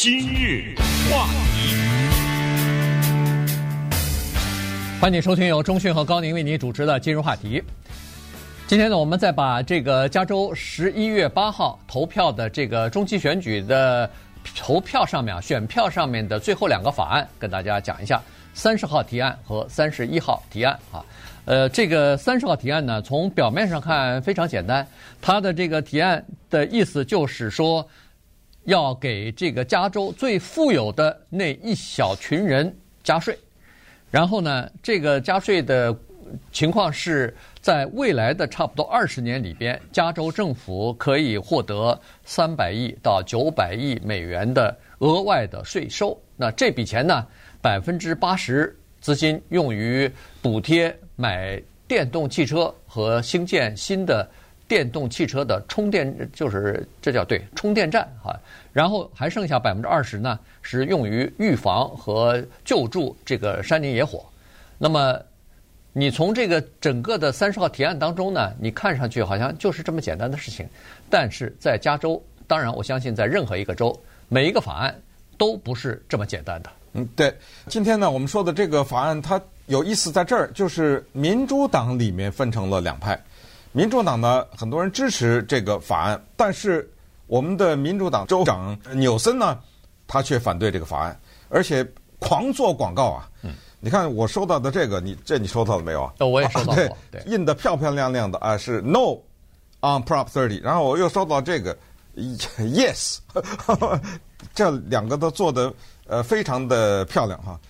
今日话题，欢迎收听由中讯和高宁为您主持的今日话题。今天呢，我们再把这个加州十一月八号投票的这个中期选举的投票上面啊，选票上面的最后两个法案跟大家讲一下：三十号提案和三十一号提案啊。呃，这个三十号提案呢，从表面上看非常简单，它的这个提案的意思就是说，要给这个加州最富有的那一小群人加税，然后呢，这个加税的情况是在未来的差不多二十年里边，加州政府可以获得三百亿到九百亿美元的额外的税收。那这笔钱呢，百分之八十资金用于补贴。买电动汽车和兴建新的电动汽车的充电，就是这叫对充电站啊。然后还剩下百分之二十呢，是用于预防和救助这个山林野火。那么，你从这个整个的三十号提案当中呢，你看上去好像就是这么简单的事情，但是在加州，当然我相信在任何一个州，每一个法案都不是这么简单的。嗯，对。今天呢，我们说的这个法案，它。有意思在这儿，就是民主党里面分成了两派。民主党呢，很多人支持这个法案，但是我们的民主党州长纽森呢，他却反对这个法案，而且狂做广告啊。嗯，你看我收到的这个，你这你收到了没有啊？哦，我也收到过。啊、对，印得漂漂亮亮的啊，是 No on Prop 30。然后我又收到这个 Yes，这两个都做得呃非常的漂亮哈。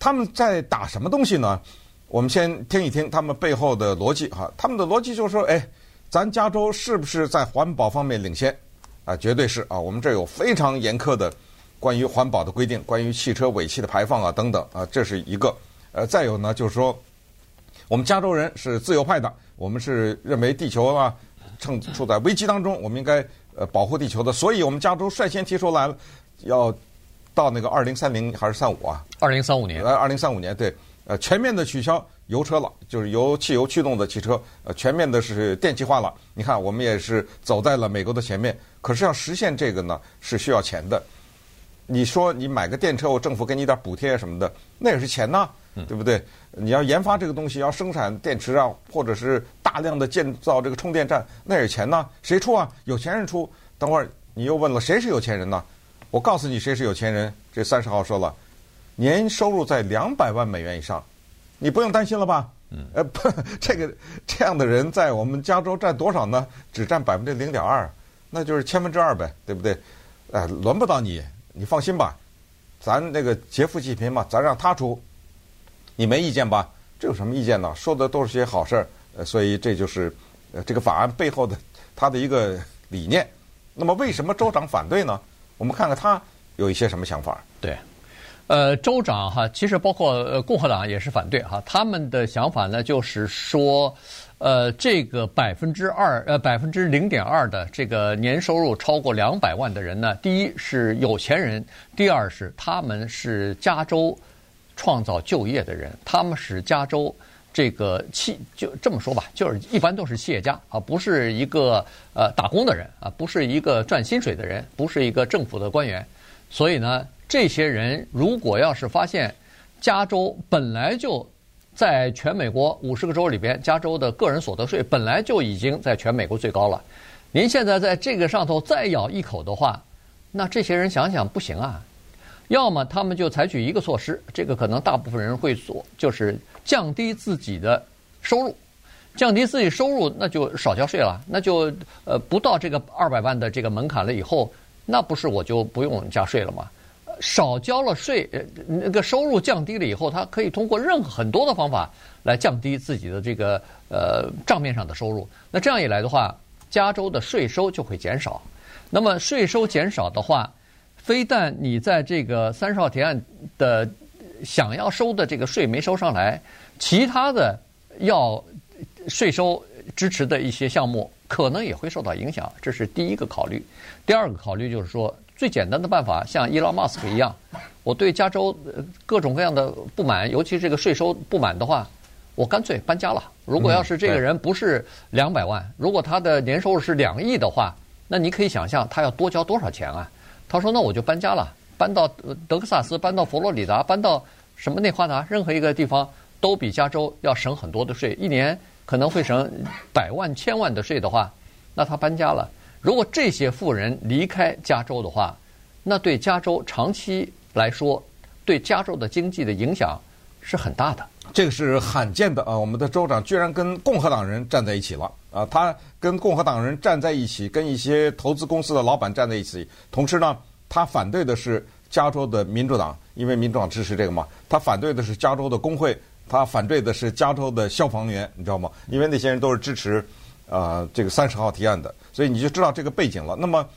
他们在打什么东西呢？我们先听一听他们背后的逻辑哈。他们的逻辑就是说，哎，咱加州是不是在环保方面领先？啊，绝对是啊。我们这有非常严苛的关于环保的规定，关于汽车尾气的排放啊等等啊，这是一个。呃，再有呢，就是说，我们加州人是自由派的，我们是认为地球啊正处在危机当中，我们应该呃保护地球的，所以我们加州率先提出来了要。到那个二零三零还是三五啊？二零三五年。呃，二零三五年对，呃，全面的取消油车了，就是由汽油驱动的汽车，呃，全面的是电气化了。你看，我们也是走在了美国的前面。可是要实现这个呢，是需要钱的。你说你买个电车，我政府给你点补贴什么的，那也是钱呐，对不对？你要研发这个东西，要生产电池啊，或者是大量的建造这个充电站，那也是钱呐。谁出啊？有钱人出。等会儿你又问了，谁是有钱人呢？我告诉你，谁是有钱人？这三十号说了，年收入在两百万美元以上，你不用担心了吧？嗯，呃，不，这个这样的人在我们加州占多少呢？只占百分之零点二，那就是千分之二呗，对不对？哎，轮不到你，你放心吧，咱那个劫富济贫嘛，咱让他出，你没意见吧？这有什么意见呢？说的都是些好事儿，呃，所以这就是呃这个法案背后的他的一个理念。那么为什么州长反对呢？我们看看他有一些什么想法。对，呃，州长哈，其实包括共和党也是反对哈。他们的想法呢，就是说，呃，这个百分之二呃百分之零点二的这个年收入超过两百万的人呢，第一是有钱人，第二是他们是加州创造就业的人，他们是加州。这个企就这么说吧，就是一般都是企业家啊，不是一个呃打工的人啊，不是一个赚薪水的人，不是一个政府的官员。所以呢，这些人如果要是发现加州本来就在全美国五十个州里边，加州的个人所得税本来就已经在全美国最高了，您现在在这个上头再咬一口的话，那这些人想想不行啊。要么他们就采取一个措施，这个可能大部分人会做，就是降低自己的收入，降低自己收入，那就少交税了，那就呃不到这个二百万的这个门槛了以后，那不是我就不用加税了吗？少交了税，呃那个收入降低了以后，他可以通过任何很多的方法来降低自己的这个呃账面上的收入。那这样一来的话，加州的税收就会减少。那么税收减少的话，非但你在这个三十号提案的想要收的这个税没收上来，其他的要税收支持的一些项目可能也会受到影响，这是第一个考虑。第二个考虑就是说，最简单的办法，像伊拉马斯克一样，我对加州各种各样的不满，尤其这个税收不满的话，我干脆搬家了。如果要是这个人不是两百万，如果他的年收入是两亿的话，那你可以想象他要多交多少钱啊？他说：“那我就搬家了，搬到德克萨斯，搬到佛罗里达，搬到什么内华达，任何一个地方都比加州要省很多的税，一年可能会省百万、千万的税的话，那他搬家了。如果这些富人离开加州的话，那对加州长期来说，对加州的经济的影响是很大的。这个是罕见的啊！我们的州长居然跟共和党人站在一起了啊！他跟共和党人站在一起，跟一些投资公司的老板站在一起。同时呢，他反对的是加州的民主党，因为民主党支持这个嘛。他反对的是加州的工会，他反对的是加州的消防员，你知道吗？因为那些人都是支持、呃、这个三十号提案的，所以你就知道这个背景了。那么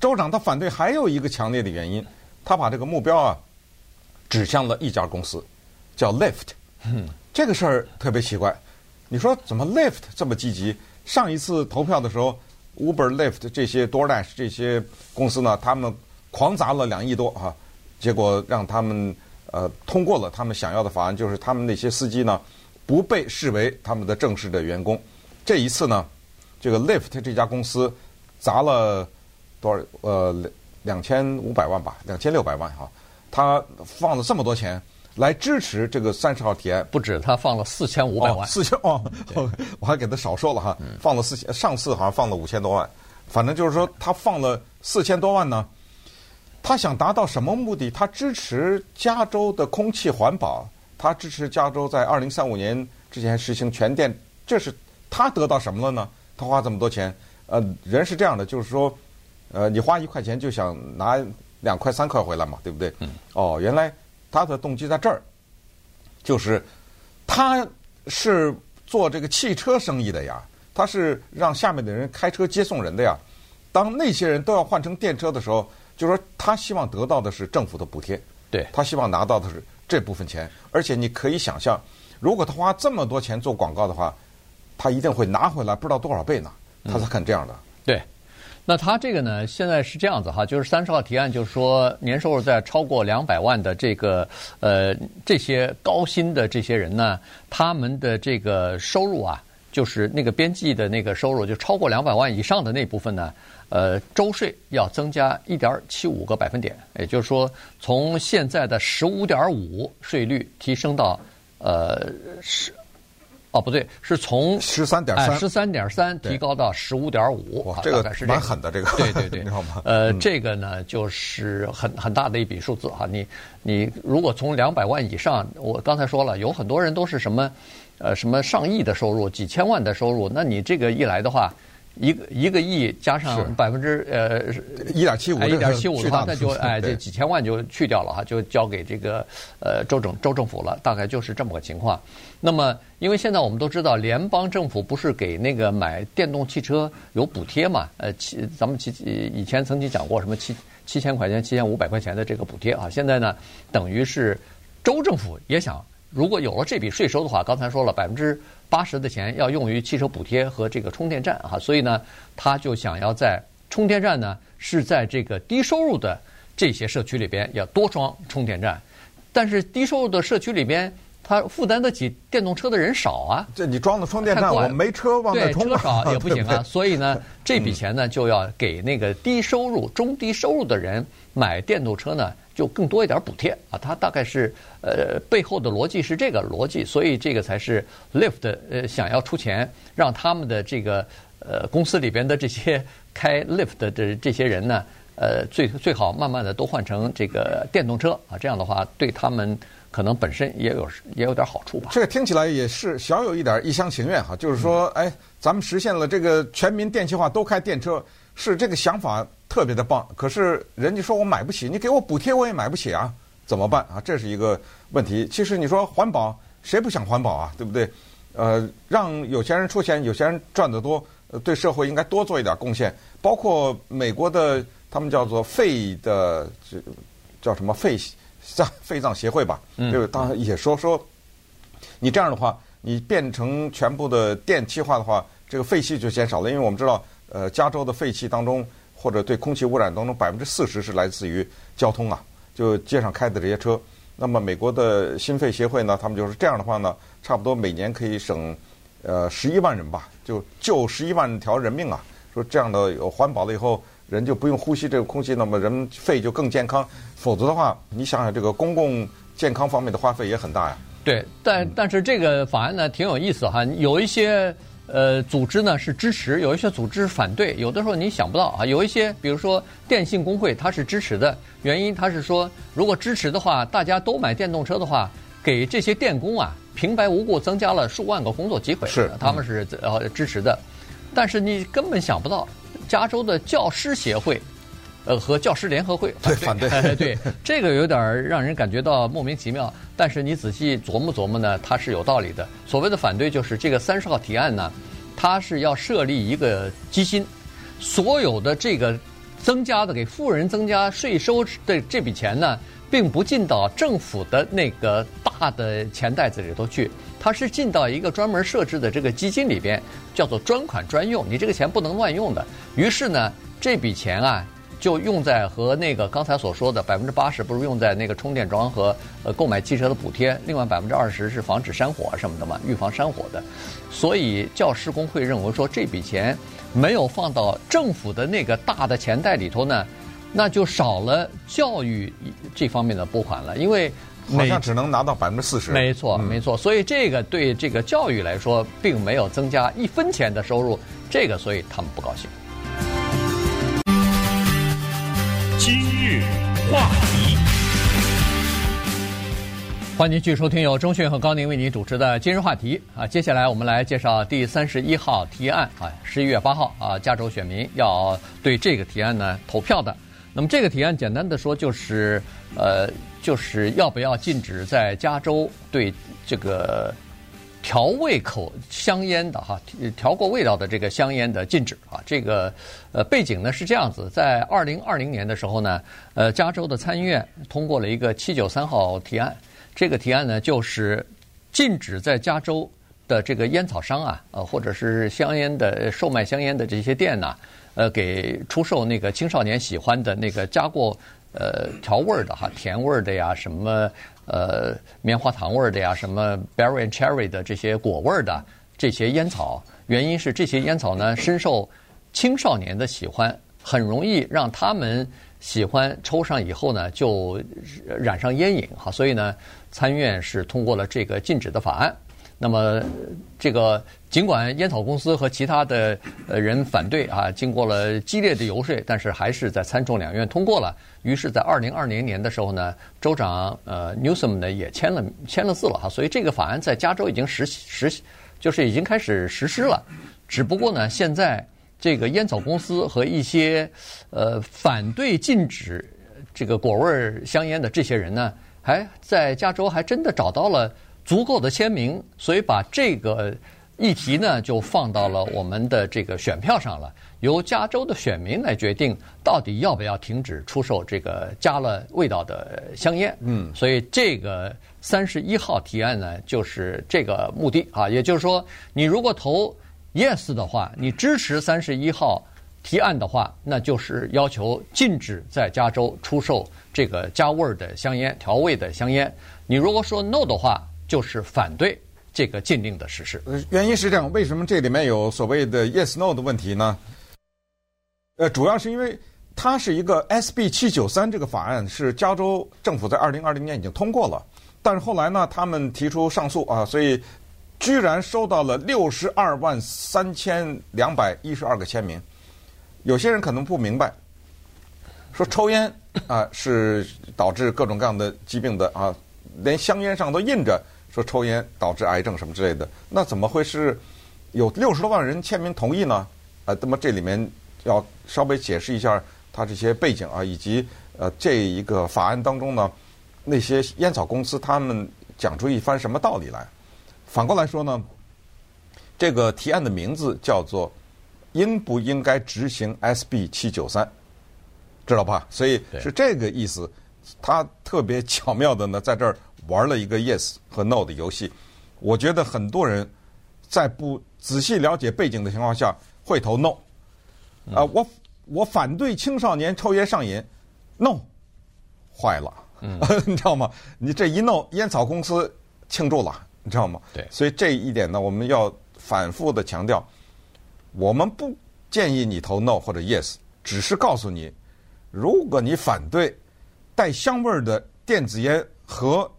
州长他反对还有一个强烈的原因，他把这个目标啊。指向了一家公司，叫 Lyft。嗯，这个事儿特别奇怪。你说怎么 Lyft 这么积极？上一次投票的时候，Uber、Lyft 这些 DoorDash 这些公司呢，他们狂砸了两亿多啊，结果让他们呃通过了他们想要的法案，就是他们那些司机呢不被视为他们的正式的员工。这一次呢，这个 Lyft 这家公司砸了多少？呃，两千五百万吧，两千六百万哈。他放了这么多钱来支持这个三十号提案，不止他放了四千五百万，四千哦，我还给他少说了哈，放了四千，上次好像放了五千多万，反正就是说他放了四千多万呢。他想达到什么目的？他支持加州的空气环保，他支持加州在二零三五年之前实行全电，这是他得到什么了呢？他花这么多钱，呃，人是这样的，就是说，呃，你花一块钱就想拿。两块三块回来嘛，对不对？嗯。哦，原来他的动机在这儿，就是他是做这个汽车生意的呀，他是让下面的人开车接送人的呀。当那些人都要换成电车的时候，就是说他希望得到的是政府的补贴，对，他希望拿到的是这部分钱。而且你可以想象，如果他花这么多钱做广告的话，他一定会拿回来不知道多少倍呢，他才肯这样的。嗯、对。那他这个呢？现在是这样子哈，就是三十号提案，就是说年收入在超过两百万的这个呃这些高薪的这些人呢，他们的这个收入啊，就是那个边际的那个收入，就超过两百万以上的那部分呢，呃，周税要增加一点七五个百分点，也就是说从现在的十五点五税率提升到呃十。哦，不对，是从十三点三，十三点三提高到十五点五，哇，这个蛮狠的，这个，对对对，你吗？呃，这个呢，就是很很大的一笔数字哈。你你如果从两百万以上，我刚才说了，有很多人都是什么，呃，什么上亿的收入，几千万的收入，那你这个一来的话。一个一个亿加上百分之呃一点七五，一点七五的话，那就哎这几千万就去掉了哈，就交给这个呃州政州政府了，大概就是这么个情况。那么，因为现在我们都知道，联邦政府不是给那个买电动汽车有补贴嘛？呃，七咱们七以前曾经讲过什么七七千块钱、七千五百块钱的这个补贴啊，现在呢，等于是州政府也想，如果有了这笔税收的话，刚才说了百分之。八十的钱要用于汽车补贴和这个充电站哈，所以呢，他就想要在充电站呢是在这个低收入的这些社区里边要多装充电站，但是低收入的社区里边，他负担得起电动车的人少啊。这你装的充电站，我没车往那充，对，车少也不行啊。所以呢，这笔钱呢就要给那个低收入、中低收入的人买电动车呢。就更多一点补贴啊，它大概是呃背后的逻辑是这个逻辑，所以这个才是 Lyft 呃想要出钱让他们的这个呃公司里边的这些开 Lyft 的这些人呢，呃最最好慢慢的都换成这个电动车啊，这样的话对他们可能本身也有也有点好处吧。这个听起来也是小有一点一厢情愿哈，就是说哎，咱们实现了这个全民电气化，都开电车，是这个想法。特别的棒，可是人家说我买不起，你给我补贴我也买不起啊，怎么办啊？这是一个问题。其实你说环保，谁不想环保啊？对不对？呃，让有钱人出钱，有钱人赚得多，对社会应该多做一点贡献。包括美国的，他们叫做肺的，叫什么肺脏肺脏协会吧？嗯，就当然也说说，你这样的话，你变成全部的电气化的话，这个废气就减少了。因为我们知道，呃，加州的废气当中。或者对空气污染当中百分之四十是来自于交通啊，就街上开的这些车。那么美国的心肺协会呢，他们就是这样的话呢，差不多每年可以省呃十一万人吧，就救十一万条人命啊。说这样的有环保了以后，人就不用呼吸这个空气，那么人肺就更健康。否则的话，你想想这个公共健康方面的花费也很大呀。对，但但是这个法案呢挺有意思哈，有一些呃组织呢是支持，有一些组织反对。有的时候你想不到啊，有一些比如说电信工会它是支持的，原因它是说如果支持的话，大家都买电动车的话，给这些电工啊平白无故增加了数万个工作机会，是他们是呃支持的。但是你根本想不到。加州的教师协会，呃，和教师联合会对反对，对这个有点让人感觉到莫名其妙。但是你仔细琢磨琢磨呢，它是有道理的。所谓的反对就是这个三十号提案呢，它是要设立一个基金，所有的这个增加的给富人增加税收的这笔钱呢，并不进到政府的那个大的钱袋子里头去。它是进到一个专门设置的这个基金里边，叫做专款专用。你这个钱不能乱用的。于是呢，这笔钱啊，就用在和那个刚才所说的百分之八十不是用在那个充电桩和呃购买汽车的补贴，另外百分之二十是防止山火什么的嘛，预防山火的。所以教师工会认为说，这笔钱没有放到政府的那个大的钱袋里头呢，那就少了教育这方面的拨款了，因为。好像只能拿到百分之四十。没错，没错。所以这个对这个教育来说，并没有增加一分钱的收入。这个，所以他们不高兴。话题，欢迎继续收听由钟迅和高宁为您主持的《今日话题》啊。接下来我们来介绍第三十一号提案啊，十一月八号啊，加州选民要对这个提案呢投票的。那么这个提案简单的说就是呃。就是要不要禁止在加州对这个调味口香烟的哈调过味道的这个香烟的禁止啊？这个呃背景呢是这样子，在二零二零年的时候呢，呃，加州的参议院通过了一个七九三号提案，这个提案呢就是禁止在加州的这个烟草商啊，呃，或者是香烟的售卖香烟的这些店呐，呃，给出售那个青少年喜欢的那个加过。呃，调味儿的哈，甜味儿的呀，什么呃，棉花糖味儿的呀，什么 berry and cherry 的这些果味儿的这些烟草，原因是这些烟草呢深受青少年的喜欢，很容易让他们喜欢抽上以后呢就染上烟瘾哈，所以呢参院是通过了这个禁止的法案。那么这个。尽管烟草公司和其他的呃人反对啊，经过了激烈的游说，但是还是在参众两院通过了。于是，在二零二零年的时候呢，州长呃 Newsom 呢也签了签了字了哈。所以这个法案在加州已经实实就是已经开始实施了。只不过呢，现在这个烟草公司和一些呃反对禁止这个果味香烟的这些人呢，还在加州还真的找到了足够的签名，所以把这个。议题呢，就放到了我们的这个选票上了，由加州的选民来决定到底要不要停止出售这个加了味道的香烟。嗯，所以这个三十一号提案呢，就是这个目的啊。也就是说，你如果投 yes 的话，你支持三十一号提案的话，那就是要求禁止在加州出售这个加味儿的香烟、调味的香烟。你如果说 no 的话，就是反对。这个禁令的实施，原因是这样。为什么这里面有所谓的 yes no 的问题呢？呃，主要是因为它是一个 SB 七九三这个法案，是加州政府在二零二零年已经通过了，但是后来呢，他们提出上诉啊，所以居然收到了六十二万三千两百一十二个签名。有些人可能不明白，说抽烟啊是导致各种各样的疾病的啊，连香烟上都印着。说抽烟导致癌症什么之类的，那怎么会是有六十多万人签名同意呢？呃，那么这里面要稍微解释一下他这些背景啊，以及呃这一个法案当中呢，那些烟草公司他们讲出一番什么道理来。反过来说呢，这个提案的名字叫做“应不应该执行 SB 七九三”，知道吧？所以是这个意思。他特别巧妙的呢，在这儿。玩了一个 yes 和 no 的游戏，我觉得很多人在不仔细了解背景的情况下会投 no。啊，我我反对青少年抽烟上瘾，no，坏了，你知道吗？你这一 no，烟草公司庆祝了，你知道吗？对，所以这一点呢，我们要反复的强调，我们不建议你投 no 或者 yes，只是告诉你，如果你反对带香味儿的电子烟和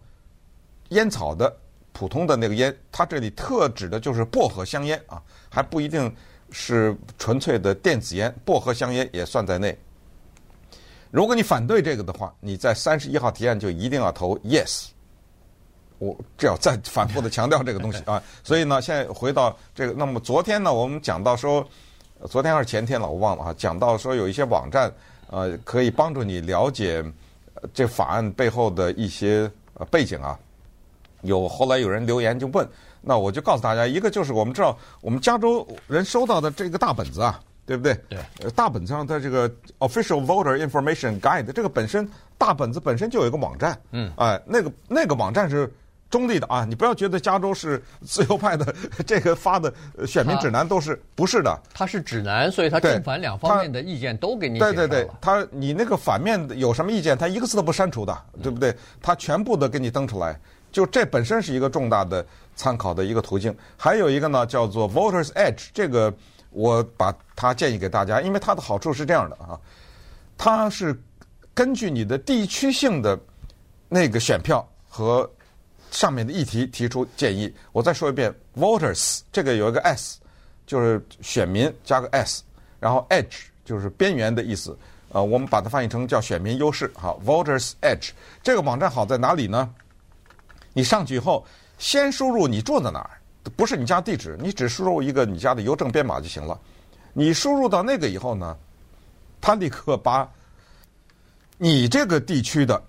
烟草的普通的那个烟，它这里特指的就是薄荷香烟啊，还不一定是纯粹的电子烟，薄荷香烟也算在内。如果你反对这个的话，你在三十一号提案就一定要投 yes。我这要再反复的强调这个东西啊，所以呢，现在回到这个，那么昨天呢，我们讲到说，昨天还是前天了，我忘了啊，讲到说有一些网站呃可以帮助你了解这法案背后的一些呃背景啊。有后来有人留言就问，那我就告诉大家，一个就是我们知道我们加州人收到的这个大本子啊。对不对？对，大本子上的这个 Official Voter Information Guide，这个本身大本子本身就有一个网站，嗯，哎，那个那个网站是中立的啊，你不要觉得加州是自由派的，这个发的选民指南都是不是的？它是指南，所以它正反两方面的意见都给你。对对对，它你那个反面有什么意见，它一个字都不删除的，对不对？它全部的给你登出来，就这本身是一个重大的参考的一个途径。还有一个呢，叫做 Voters Edge，这个。我把它建议给大家，因为它的好处是这样的啊，它是根据你的地区性的那个选票和上面的议题提出建议。我再说一遍，voters 这个有一个 s，就是选民加个 s，然后 edge 就是边缘的意思。呃，我们把它翻译成叫选民优势。好，voters edge 这个网站好在哪里呢？你上去以后，先输入你住在哪儿。不是你家地址，你只输入一个你家的邮政编码就行了。你输入到那个以后呢，他立刻把你这个地区的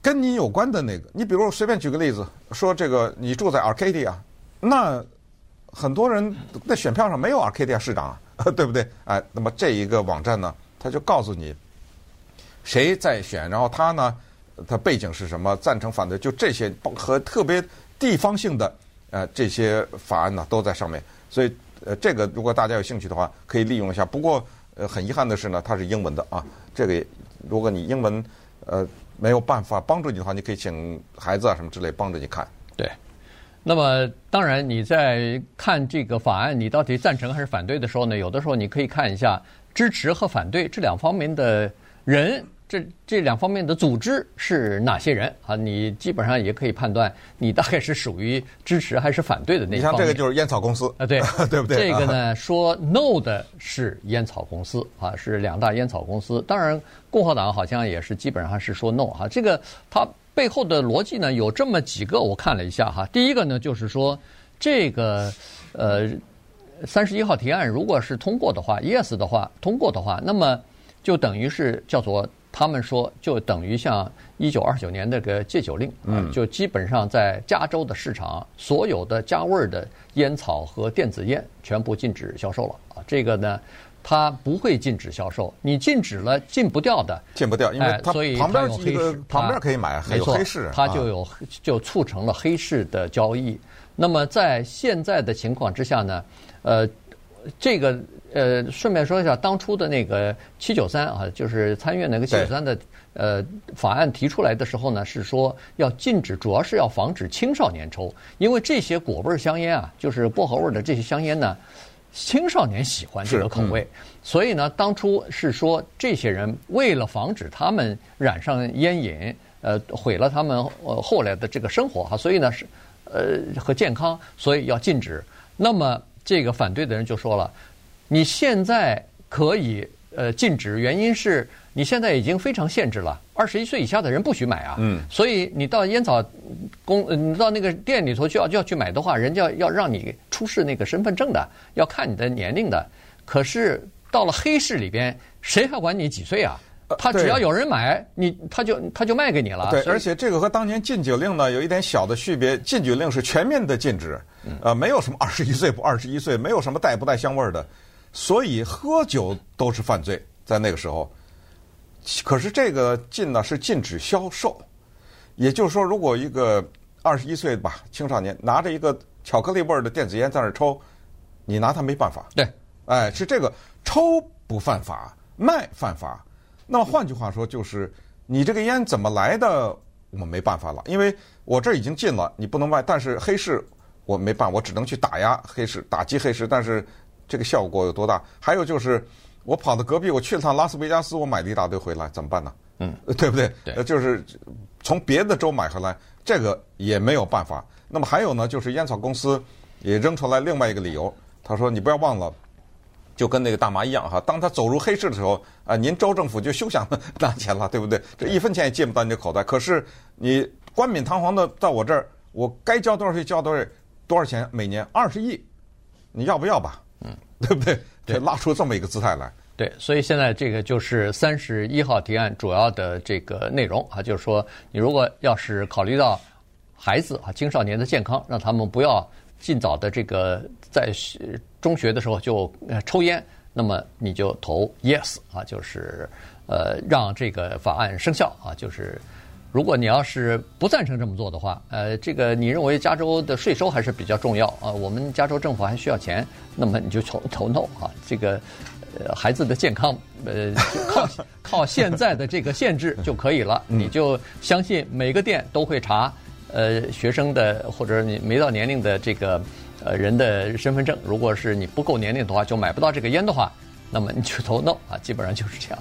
跟你有关的那个，你比如随便举个例子，说这个你住在 Arcadia，那很多人在选票上没有 Arcadia 市长，对不对？哎，那么这一个网站呢，他就告诉你谁在选，然后他呢，他背景是什么，赞成反对，就这些和特别地方性的。呃，这些法案呢都在上面，所以呃，这个如果大家有兴趣的话，可以利用一下。不过呃，很遗憾的是呢，它是英文的啊。这个如果你英文呃没有办法帮助你的话，你可以请孩子啊什么之类帮着你看。对。那么当然你在看这个法案，你到底赞成还是反对的时候呢，有的时候你可以看一下支持和反对这两方面的人。这这两方面的组织是哪些人啊？你基本上也可以判断，你大概是属于支持还是反对的那一方面。你像这个就是烟草公司啊，对 对不对？这个呢，说 no 的是烟草公司啊，是两大烟草公司。当然，共和党好像也是基本上是说 no 啊。这个它背后的逻辑呢，有这么几个，我看了一下哈。第一个呢，就是说这个呃三十一号提案如果是通过的话，yes 的话通过的话，那么就等于是叫做。他们说，就等于像一九二九年那个戒酒令，嗯，就基本上在加州的市场，所有的加味儿的烟草和电子烟全部禁止销售了啊。这个呢，它不会禁止销售，你禁止了，禁不掉的，禁不掉，因为它所以旁边有黑市，旁边可以买，没错黑市，它就有就促成了黑市的交易。那么在现在的情况之下呢，呃，这个。呃，顺便说一下，当初的那个七九三啊，就是参院那个七九三的呃法案提出来的时候呢，是说要禁止，主要是要防止青少年抽，因为这些果味香烟啊，就是薄荷味的这些香烟呢，青少年喜欢这个口味，嗯、所以呢，当初是说这些人为了防止他们染上烟瘾，呃，毁了他们呃后来的这个生活哈，所以呢是呃和健康，所以要禁止。那么这个反对的人就说了。你现在可以呃禁止，原因是你现在已经非常限制了，二十一岁以下的人不许买啊。嗯。所以你到烟草公，你到那个店里头就要就要去买的话，人家要让你出示那个身份证的，要看你的年龄的。可是到了黑市里边，谁还管你几岁啊？他只要有人买，你他就他就卖给你了。对，而且这个和当年禁酒令呢有一点小的区别，禁酒令是全面的禁止，呃，没有什么二十一岁不二十一岁，没有什么带不带香味儿的。所以喝酒都是犯罪，在那个时候。可是这个禁呢是禁止销售，也就是说，如果一个二十一岁吧青少年拿着一个巧克力味儿的电子烟在那儿抽，你拿他没办法。对，哎，是这个抽不犯法，卖犯法。那么换句话说，就是你这个烟怎么来的，我们没办法了，因为我这儿已经禁了，你不能卖。但是黑市我没办法，我只能去打压黑市，打击黑市，但是。这个效果有多大？还有就是，我跑到隔壁，我去了趟拉斯维加斯，我买了一大堆回来，怎么办呢？嗯，对不对？对呃，就是从别的州买回来，这个也没有办法。那么还有呢，就是烟草公司也扔出来另外一个理由，他说你不要忘了。就跟那个大麻一样哈，当他走入黑市的时候，啊，您州政府就休想拿钱了，对不对？这一分钱也进不到你的口袋。可是你冠冕堂皇的到我这儿，我该交多少税交多少税，多少钱每年二十亿，你要不要吧？嗯，对不对？这，拉出这么一个姿态来。对，所以现在这个就是三十一号提案主要的这个内容啊，就是说你如果要是考虑到孩子啊、青少年的健康，让他们不要。尽早的这个在中学的时候就抽烟，那么你就投 yes 啊，就是呃让这个法案生效啊。就是如果你要是不赞成这么做的话，呃，这个你认为加州的税收还是比较重要啊，我们加州政府还需要钱，那么你就投投 no 啊。这个呃孩子的健康呃靠靠现在的这个限制就可以了，你就相信每个店都会查。呃，学生的或者你没到年龄的这个呃人的身份证，如果是你不够年龄的话，就买不到这个烟的话，那么你就投 no 啊，基本上就是这样。